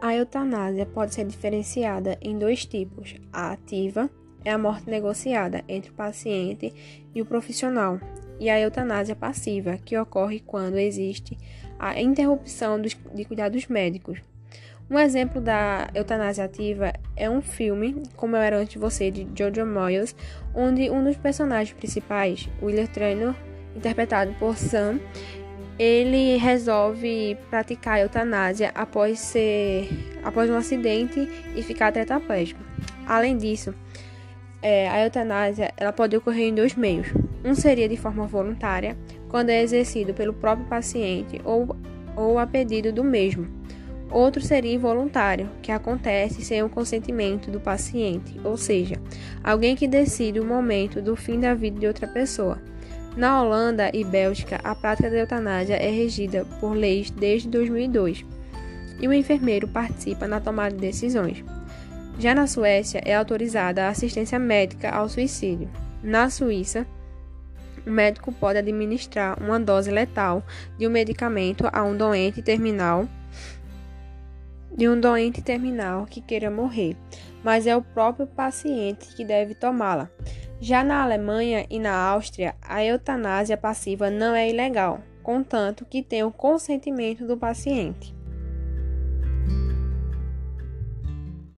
A eutanásia pode ser diferenciada em dois tipos. A ativa é a morte negociada entre o paciente e o profissional, e a eutanásia passiva, que ocorre quando existe a interrupção de cuidados médicos. Um exemplo da eutanásia ativa é um filme, Como Eu Era Antes de Você, de Jojo Moyes, onde um dos personagens principais, William Traynor, interpretado por Sam, ele resolve praticar eutanásia após ser após um acidente e ficar tetraplégico. Além disso, é, a eutanásia ela pode ocorrer em dois meios. Um seria de forma voluntária, quando é exercido pelo próprio paciente ou, ou a pedido do mesmo. Outro seria involuntário, que acontece sem o consentimento do paciente, ou seja, alguém que decide o momento do fim da vida de outra pessoa. Na Holanda e Bélgica, a prática da eutanásia é regida por leis desde 2002 e o enfermeiro participa na tomada de decisões. Já na Suécia, é autorizada a assistência médica ao suicídio. Na Suíça, o médico pode administrar uma dose letal de um medicamento a um doente terminal de um doente terminal que queira morrer, mas é o próprio paciente que deve tomá-la. Já na Alemanha e na Áustria, a eutanásia passiva não é ilegal, contanto que tenha o consentimento do paciente.